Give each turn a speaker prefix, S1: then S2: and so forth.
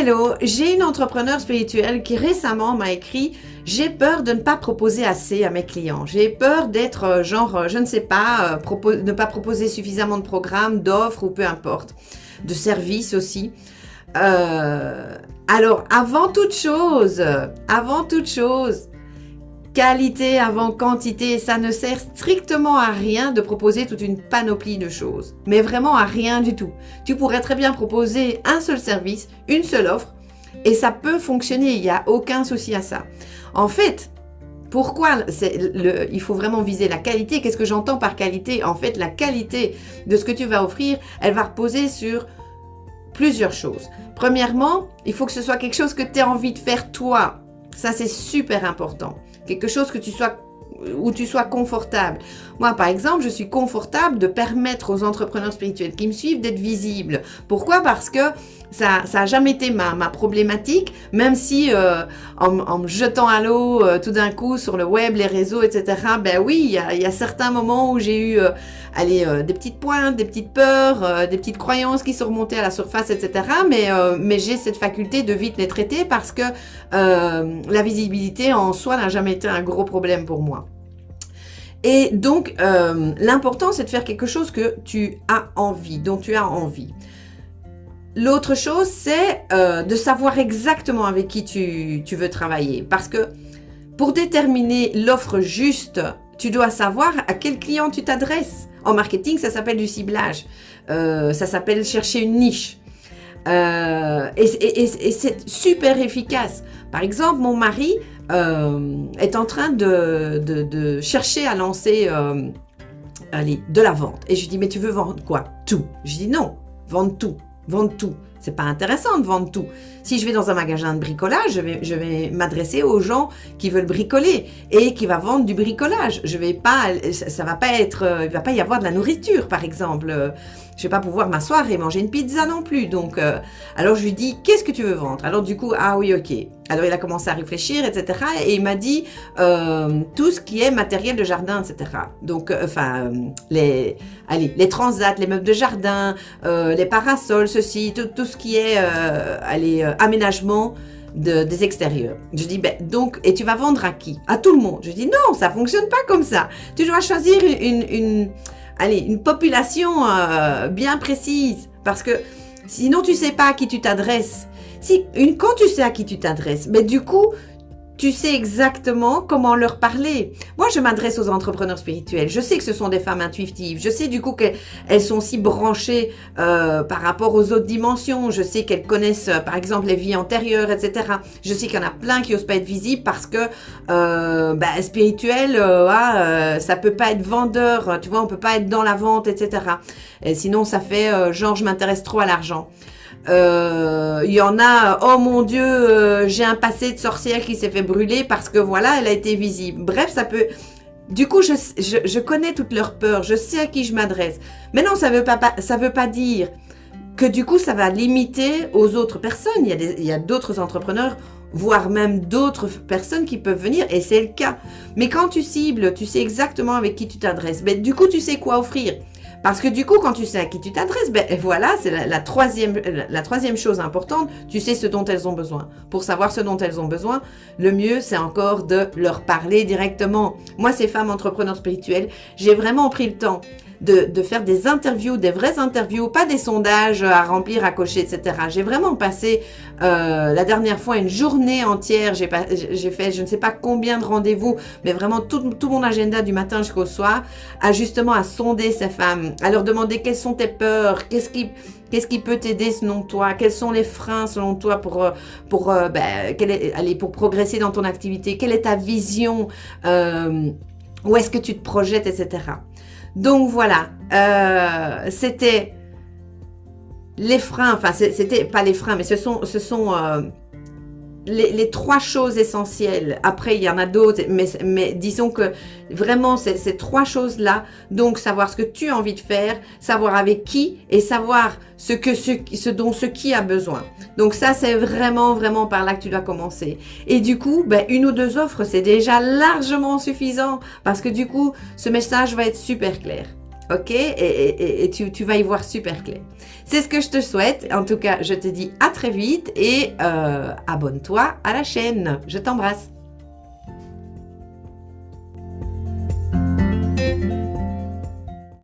S1: Hello, j'ai une entrepreneur spirituelle qui récemment m'a écrit J'ai peur de ne pas proposer assez à mes clients. J'ai peur d'être euh, genre, euh, je ne sais pas, euh, ne pas proposer suffisamment de programmes, d'offres ou peu importe, de services aussi. alors, avant toute chose, avant toute chose, qualité avant quantité, ça ne sert strictement à rien de proposer toute une panoplie de choses. Mais vraiment à rien du tout. Tu pourrais très bien proposer un seul service, une seule offre, et ça peut fonctionner, il n'y a aucun souci à ça. En fait, pourquoi le, il faut vraiment viser la qualité? Qu'est-ce que j'entends par qualité? En fait, la qualité de ce que tu vas offrir, elle va reposer sur plusieurs choses. Premièrement, il faut que ce soit quelque chose que tu as envie de faire toi. Ça, c'est super important quelque chose que tu sois où tu sois confortable. Moi, par exemple, je suis confortable de permettre aux entrepreneurs spirituels qui me suivent d'être visibles. Pourquoi? Parce que ça n'a jamais été ma, ma, problématique, même si euh, en, me jetant à l'eau euh, tout d'un coup sur le web, les réseaux, etc., ben oui, il y a, y a, certains moments où j'ai eu euh, allez, des petites pointes, des petites peurs, des petites croyances qui sont remontées à la surface, etc., mais, mais j'ai cette faculté de vite les traiter parce que la visibilité en soi n'a jamais été un gros problème pour moi. Et donc, l'important, c'est de faire quelque chose que tu as envie, dont tu as envie. L'autre chose, c'est euh, de savoir exactement avec qui tu, veux travailler. Parce que pour déterminer l'offre juste, tu dois savoir à quel client tu t'adresses. En marketing, ça s'appelle du ciblage. Euh, ça s'appelle chercher une niche. Euh, et, c'est super efficace. Par exemple, mon mari est en train de, chercher à lancer allez, de la vente. Et je lui dis, mais tu veux vendre quoi? Tout. Je dis non, vendre tout vendre tout. C'est pas intéressant de vendre tout. Si je vais dans un magasin de bricolage, je vais, je vais m'adresser aux gens qui veulent bricoler et qui va vendre du bricolage. Je vais pas, ça, va pas être, euh, il va pas y avoir de la nourriture, par exemple. Je vais pas pouvoir m'asseoir et manger une pizza non plus. Donc, euh, alors je lui dis, qu'est-ce que tu veux vendre? Alors du coup, ah oui, ok. Alors il a commencé à réfléchir, etc. Et il m'a dit euh, tout ce qui est matériel de jardin, etc. Donc, enfin, les, allez, les transats, les meubles de jardin, les parasols, ceci, tout, ce qui est, allez euh, aménagement des extérieurs. Je dis, ben, donc, et tu vas vendre à qui? À tout le monde. Je dis, non, ça fonctionne pas comme ça. Tu dois choisir une, allez, une population euh, bien précise. Parce que sinon, tu sais pas à qui tu t'adresses. Si, une, quand tu sais à qui tu t'adresses, mais du coup, tu sais exactement comment leur parler. Moi, je m'adresse aux entrepreneurs spirituels. Je sais que ce sont des femmes intuitives. Je sais du coup qu'elles sont si branchées euh, par rapport aux autres dimensions. Je sais qu'elles connaissent, euh, par exemple, les vies antérieures, etc. Je sais qu'il y en a plein qui n'osent pas être visibles parce que euh, bah, spirituel, ah, ça peut pas être vendeur. Tu vois, on peut pas être dans la vente, etc. Et sinon, ça fait genre je m'intéresse trop à l'argent. Euh, il y en a, oh mon Dieu, euh, j'ai un passé de sorcière qui s'est fait brûler parce que voilà, elle a été visible. Bref, ça peut... Du coup, je, je, connais toutes leurs peurs, je sais à qui je m'adresse. Mais non, ça ne veut, pas, ça veut pas dire que du coup, ça va limiter aux autres personnes. Il y a d'autres entrepreneurs, voire même d'autres personnes qui peuvent venir, et c'est le cas. Mais quand tu cibles, tu sais exactement avec qui tu t'adresses. Mais du coup, tu sais quoi offrir. Parce que du coup, quand tu sais à qui tu t'adresses, ben voilà, c'est la, troisième, la troisième chose importante, tu sais ce dont elles ont besoin. Pour savoir ce dont elles ont besoin, le mieux, c'est encore de leur parler directement. Moi, ces femmes entrepreneurs spirituelles, j'ai vraiment pris le temps de, faire des interviews, des vraies interviews, pas des sondages à remplir, à cocher, etc. J'ai vraiment passé euh, la dernière fois une journée entière, j'ai fait je ne sais pas combien de rendez-vous, mais vraiment tout, mon agenda du matin jusqu'au soir, à justement à sonder ces femmes, à leur demander quelles sont tes peurs, qu'est-ce qui... Peut t'aider selon toi Quels sont les freins selon toi pour euh, euh, ben, progresser dans ton activité Quelle est ta vision Où est-ce que tu te projettes, etc. Donc voilà, euh, c'était les freins, enfin c'était pas les freins, mais ce sont, ce sont euh, les, trois choses essentielles. Après, il y en a d'autres, mais, disons que vraiment, ces trois choses-là. Donc, savoir ce que tu as envie de faire, savoir avec qui et savoir ce, que, ce, dont ce qui a besoin. Donc, ça, c'est vraiment, vraiment par là que tu dois commencer. Et du coup, ben, une ou deux offres, c'est déjà largement suffisant parce que du coup, ce message va être super clair. Ok Et, tu, vas y voir super clair. C'est ce que je te souhaite. En tout cas, je te dis à très vite et euh, abonne-toi à la chaîne. Je t'embrasse.